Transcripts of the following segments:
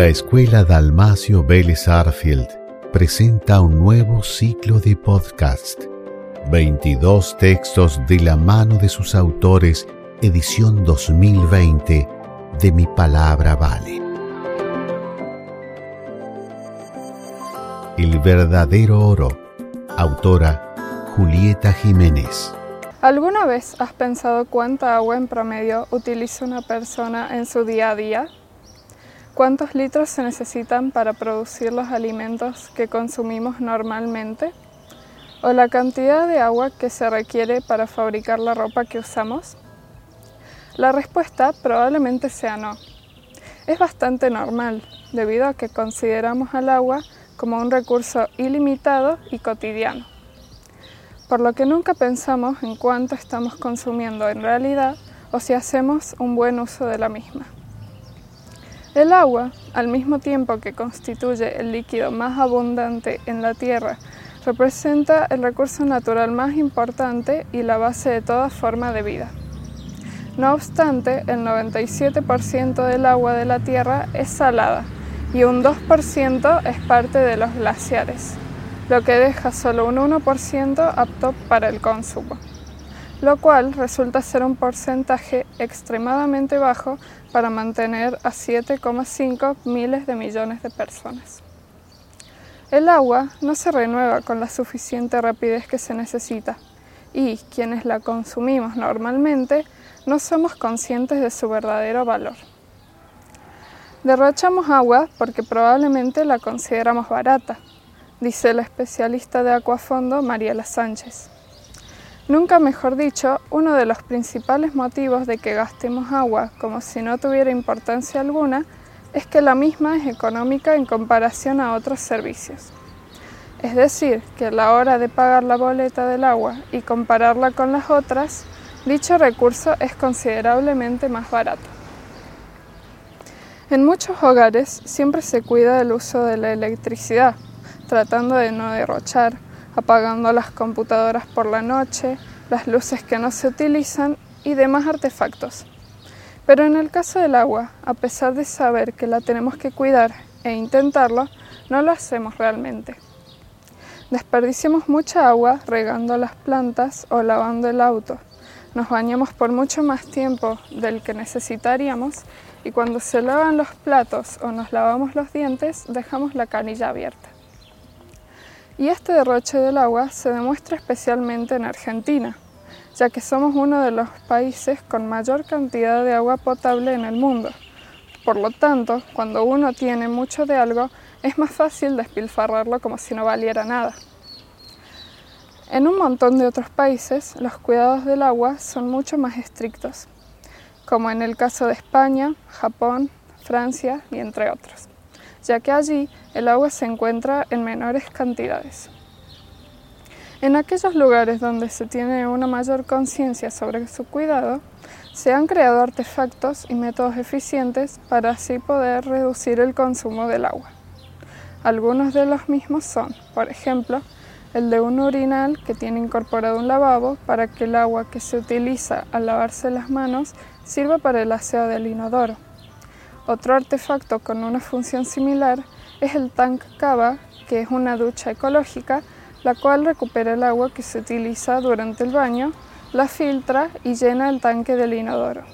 La Escuela Dalmacio Vélez Arfield presenta un nuevo ciclo de podcast. 22 textos de la mano de sus autores, edición 2020 de Mi Palabra Vale. El verdadero oro. Autora Julieta Jiménez. ¿Alguna vez has pensado cuánta agua en promedio utiliza una persona en su día a día? ¿Cuántos litros se necesitan para producir los alimentos que consumimos normalmente? ¿O la cantidad de agua que se requiere para fabricar la ropa que usamos? La respuesta probablemente sea no. Es bastante normal, debido a que consideramos al agua como un recurso ilimitado y cotidiano, por lo que nunca pensamos en cuánto estamos consumiendo en realidad o si hacemos un buen uso de la misma. El agua, al mismo tiempo que constituye el líquido más abundante en la Tierra, representa el recurso natural más importante y la base de toda forma de vida. No obstante, el 97% del agua de la Tierra es salada, y un 2% es parte de los glaciares, lo que deja solo un 1% apto para el consumo, lo cual resulta ser un porcentaje extremadamente bajo para mantener a 7,5 miles de millones de personas. El agua no se renueva con la suficiente rapidez que se necesita y quienes la consumimos normalmente no somos conscientes de su verdadero valor. Derrochamos agua porque probablemente la consideramos barata, dice la especialista de acuafondo Mariela Sánchez. Nunca mejor dicho, uno de los principales motivos de que gastemos agua como si no tuviera importancia alguna es que la misma es económica en comparación a otros servicios. Es decir, que a la hora de pagar la boleta del agua y compararla con las otras, dicho recurso es considerablemente más barato. En muchos hogares siempre se cuida del uso de la electricidad, tratando de no derrochar, apagando las computadoras por la noche, las luces que no se utilizan y demás artefactos. Pero en el caso del agua, a pesar de saber que la tenemos que cuidar e intentarlo, no lo hacemos realmente. Desperdiciamos mucha agua regando las plantas o lavando el auto. Nos bañamos por mucho más tiempo del que necesitaríamos y cuando se lavan los platos o nos lavamos los dientes dejamos la canilla abierta. Y este derroche del agua se demuestra especialmente en Argentina, ya que somos uno de los países con mayor cantidad de agua potable en el mundo. Por lo tanto, cuando uno tiene mucho de algo, es más fácil despilfarrarlo como si no valiera nada. En un montón de otros países, los cuidados del agua son mucho más estrictos como en el caso de España, Japón, Francia y entre otros, ya que allí el agua se encuentra en menores cantidades. En aquellos lugares donde se tiene una mayor conciencia sobre su cuidado, se han creado artefactos y métodos eficientes para así poder reducir el consumo del agua. Algunos de los mismos son, por ejemplo, el de un urinal que tiene incorporado un lavabo para que el agua que se utiliza al lavarse las manos sirva para el aseo del inodoro. Otro artefacto con una función similar es el tank cava, que es una ducha ecológica, la cual recupera el agua que se utiliza durante el baño, la filtra y llena el tanque del inodoro.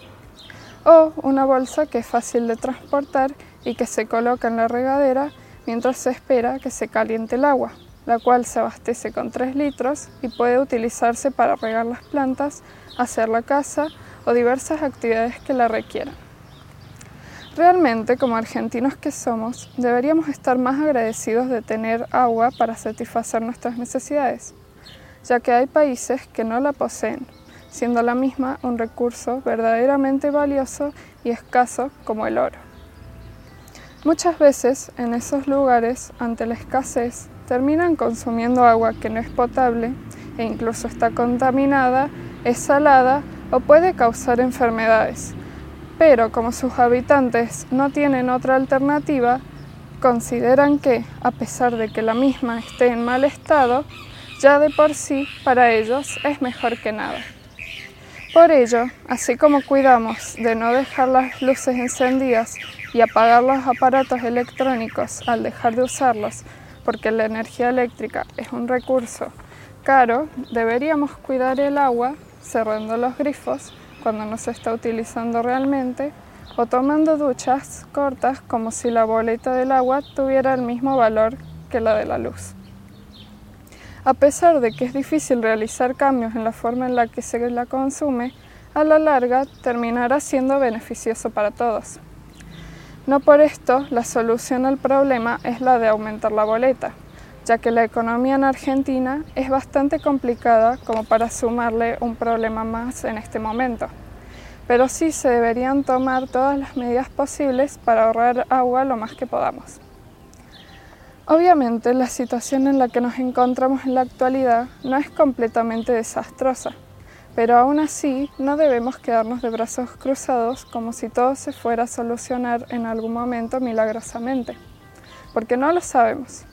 O una bolsa que es fácil de transportar y que se coloca en la regadera mientras se espera que se caliente el agua la cual se abastece con 3 litros y puede utilizarse para regar las plantas, hacer la casa o diversas actividades que la requieran. Realmente, como argentinos que somos, deberíamos estar más agradecidos de tener agua para satisfacer nuestras necesidades, ya que hay países que no la poseen, siendo la misma un recurso verdaderamente valioso y escaso como el oro. Muchas veces en esos lugares, ante la escasez, terminan consumiendo agua que no es potable e incluso está contaminada, es salada o puede causar enfermedades. Pero como sus habitantes no tienen otra alternativa, consideran que, a pesar de que la misma esté en mal estado, ya de por sí para ellos es mejor que nada. Por ello, así como cuidamos de no dejar las luces encendidas y apagar los aparatos electrónicos al dejar de usarlos, porque la energía eléctrica es un recurso caro, deberíamos cuidar el agua cerrando los grifos cuando no se está utilizando realmente o tomando duchas cortas como si la boleta del agua tuviera el mismo valor que la de la luz. A pesar de que es difícil realizar cambios en la forma en la que se la consume, a la larga terminará siendo beneficioso para todos. No por esto la solución al problema es la de aumentar la boleta, ya que la economía en Argentina es bastante complicada como para sumarle un problema más en este momento. Pero sí se deberían tomar todas las medidas posibles para ahorrar agua lo más que podamos. Obviamente la situación en la que nos encontramos en la actualidad no es completamente desastrosa, pero aún así no debemos quedarnos de brazos cruzados como si todo se fuera a solucionar en algún momento milagrosamente, porque no lo sabemos.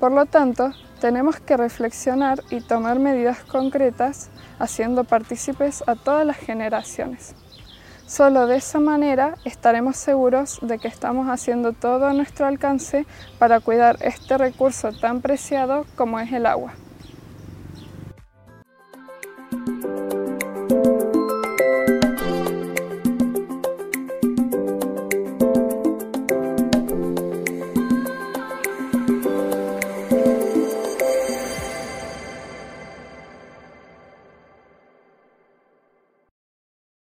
Por lo tanto, tenemos que reflexionar y tomar medidas concretas haciendo partícipes a todas las generaciones. Solo de esa manera estaremos seguros de que estamos haciendo todo a nuestro alcance para cuidar este recurso tan preciado como es el agua.